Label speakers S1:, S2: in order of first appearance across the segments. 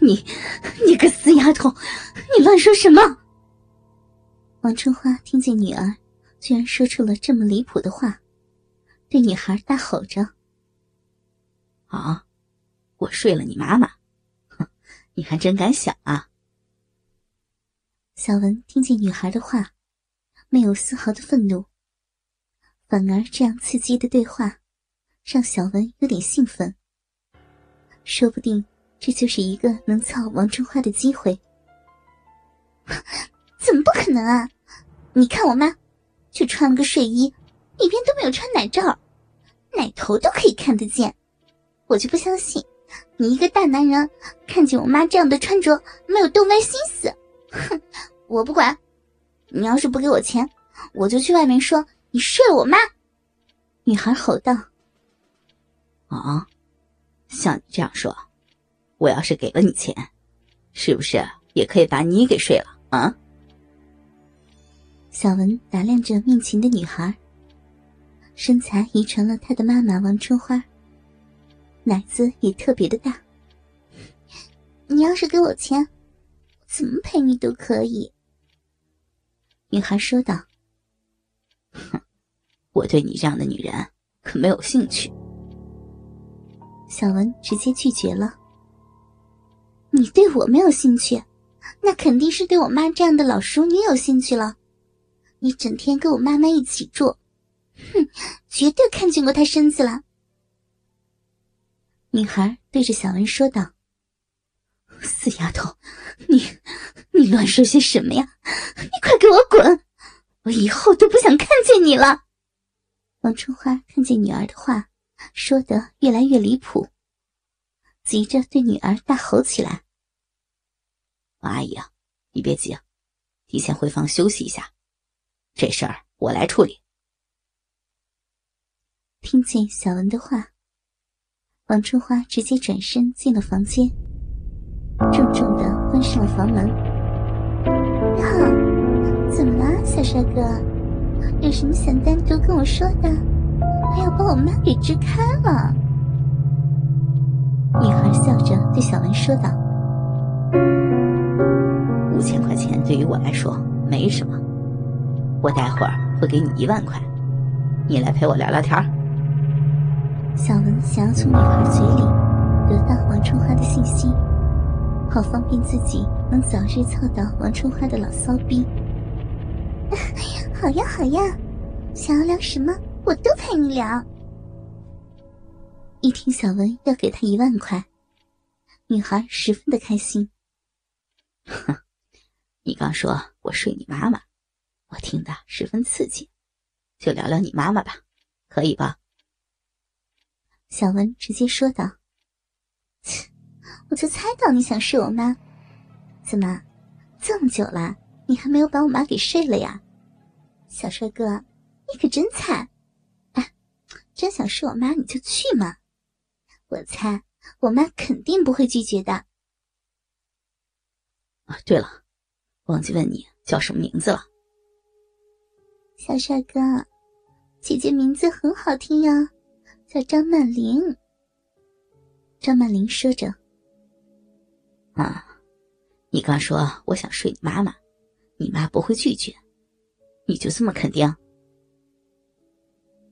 S1: 你，你个死丫头，你乱说什么？王春花听见女儿居然说出了这么离谱的话，对女孩大吼着：“
S2: 啊，我睡了你妈妈，哼，你还真敢想啊！”
S1: 小文听见女孩的话，没有丝毫的愤怒，反而这样刺激的对话，让小文有点兴奋。说不定这就是一个能操王春花的机会。怎么不可能啊？你看我妈，就穿了个睡衣，里边都没有穿奶罩，奶头都可以看得见。我就不相信，你一个大男人看见我妈这样的穿着，没有动歪心思。哼，我不管，你要是不给我钱，我就去外面说你睡了我妈。女孩吼道：“
S2: 啊！”像你这样说，我要是给了你钱，是不是也可以把你给睡了啊？
S1: 小文打量着面前的女孩，身材遗传了她的妈妈王春花，奶子也特别的大。你要是给我钱，怎么陪你都可以。女孩说道：“
S2: 哼，我对你这样的女人可没有兴趣。”
S1: 小文直接拒绝了。你对我没有兴趣，那肯定是对我妈这样的老熟女有兴趣了。你整天跟我妈妈一起住，哼，绝对看见过她身子了。女孩对着小文说道：“
S2: 死丫头，你你乱说些什么呀？你快给我滚！我以后都不想看见你了。”
S1: 王春花看见女儿的话。说得越来越离谱，急着对女儿大吼起来：“
S2: 王阿姨啊，你别急，提前回房休息一下，这事儿我来处理。”
S1: 听见小文的话，王春花直接转身进了房间，重重的关上了房门。“好，怎么了，小帅哥？有什么想单独跟我说的？”还要把我妈给支开了。女孩笑着对小文说道：“
S2: 千块钱对于我来说没什么，我待会儿会给你一万块，你来陪我聊聊天。”
S1: 小文想要从女孩嘴里得到王春花的信息，好方便自己能早日凑到王春花的老骚逼。好呀好呀，想要聊什么？我都陪你聊。一听小文要给他一万块，女孩十分的开心。
S2: 哼，你刚说我睡你妈妈，我听的十分刺激，就聊聊你妈妈吧，可以吧？
S1: 小文直接说道：“切，我就猜到你想睡我妈，怎么这么久了，你还没有把我妈给睡了呀？小帅哥，你可真惨！”真想睡我妈，你就去嘛！我猜我妈肯定不会拒绝的。
S2: 啊，对了，忘记问你叫什么名字了。
S1: 小帅哥，姐姐名字很好听呀，叫张曼玲。张曼玲说着：“
S2: 啊，你刚说我想睡你妈妈，你妈不会拒绝，你就这么肯定？”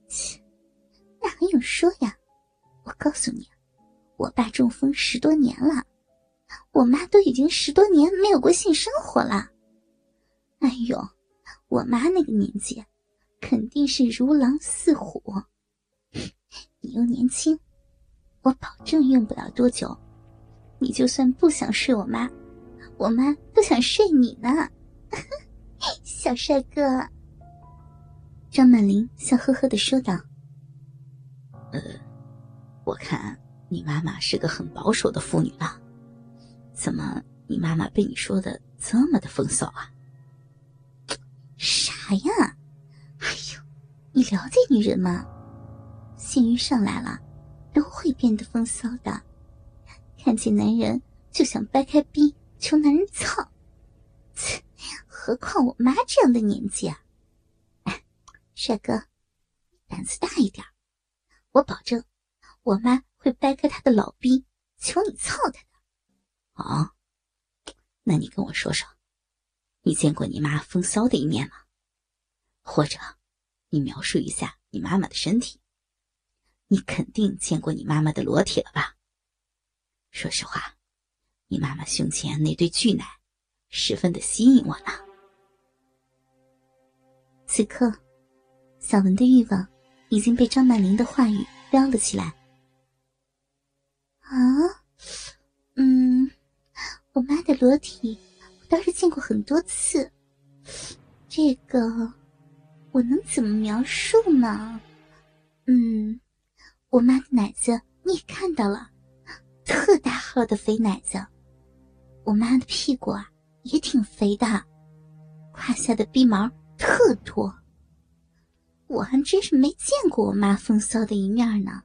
S1: 切。那还用说呀？我告诉你，我爸中风十多年了，我妈都已经十多年没有过性生活了。哎呦，我妈那个年纪，肯定是如狼似虎。你又年轻，我保证用不了多久，你就算不想睡我妈，我妈都想睡你呢。小帅哥，张曼玲笑呵呵的说道。
S2: 呃，我看你妈妈是个很保守的妇女了，怎么你妈妈被你说的这么的风骚啊？
S1: 啥呀？哎呦，你了解女人吗？性欲上来了，都会变得风骚的，看见男人就想掰开逼求男人操。切，何况我妈这样的年纪啊！哎，帅哥，胆子大一点。我保证，我妈会掰开她的老逼，求你操她的。
S2: 哦，那你跟我说说，你见过你妈风骚的一面吗？或者，你描述一下你妈妈的身体。你肯定见过你妈妈的裸体了吧？说实话，你妈妈胸前那对巨奶，十分的吸引我呢。
S1: 此刻，小文的欲望已经被张曼玲的话语撩了起来。啊，嗯，我妈的裸体，我倒是见过很多次。这个，我能怎么描述呢？嗯。我妈的奶子你也看到了，特大号的肥奶子。我妈的屁股啊也挺肥的，胯下的逼毛特多。我还真是没见过我妈风骚的一面呢。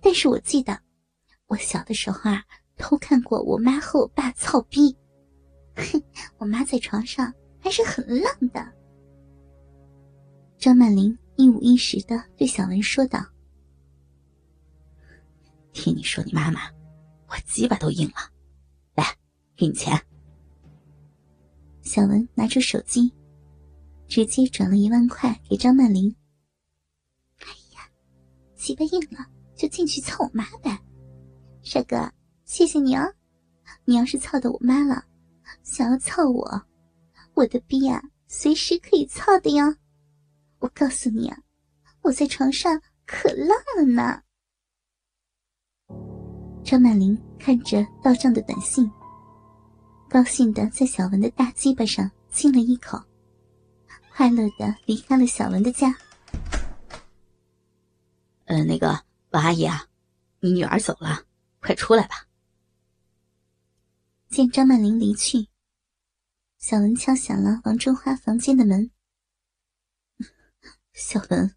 S1: 但是我记得，我小的时候啊偷看过我妈和我爸操逼。哼，我妈在床上还是很浪的。张曼玲一五一十的对小文说道。
S2: 听你说你妈妈，我鸡巴都硬了。来，给你钱。
S1: 小文拿出手机，直接转了一万块给张曼玲。哎呀，鸡巴硬了就进去操我妈呗，帅哥，谢谢你哦。你要是操到我妈了，想要操我，我的逼啊，随时可以操的哟。我告诉你啊，我在床上可浪了呢。张曼玲看着到账的短信，高兴的在小文的大鸡巴上亲了一口，快乐的离开了小文的家。
S2: 呃，那个王阿姨啊，你女儿走了，快出来吧。
S1: 见张曼玲离去，小文敲响了王春花房间的门。
S2: 小文，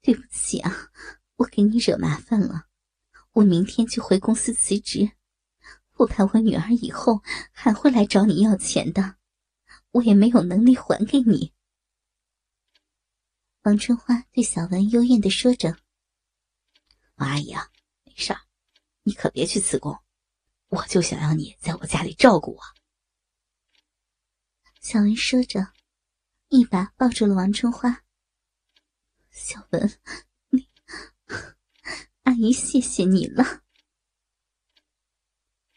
S2: 对不起啊，我给你惹麻烦了。我明天就回公司辞职，我怕我女儿以后还会来找你要钱的，我也没有能力还给你。
S1: 王春花对小文幽怨的说着：“
S2: 王阿姨啊，没事儿，你可别去辞工，我就想要你在我家里照顾我。”
S1: 小文说着，一把抱住了王春花。
S2: 小文，你。阿姨，谢谢你了。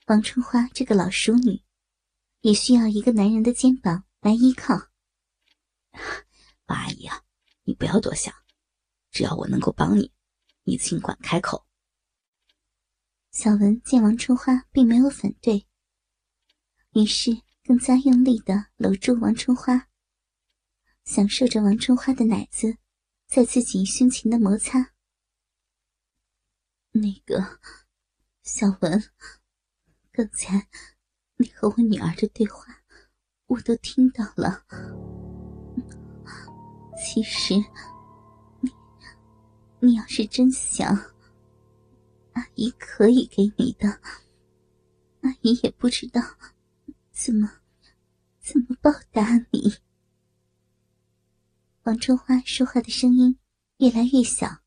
S1: 王春花这个老熟女，也需要一个男人的肩膀来依靠。
S2: 王阿姨啊，你不要多想，只要我能够帮你，你尽管开口。
S1: 小文见王春花并没有反对，于是更加用力的搂住王春花，享受着王春花的奶子在自己胸前的摩擦。
S2: 那个小文，刚才你和我女儿的对话，我都听到了。其实，你你要是真想，阿姨可以给你的。阿姨也不知道怎么怎么报答你。
S1: 王春花说话的声音越来越小。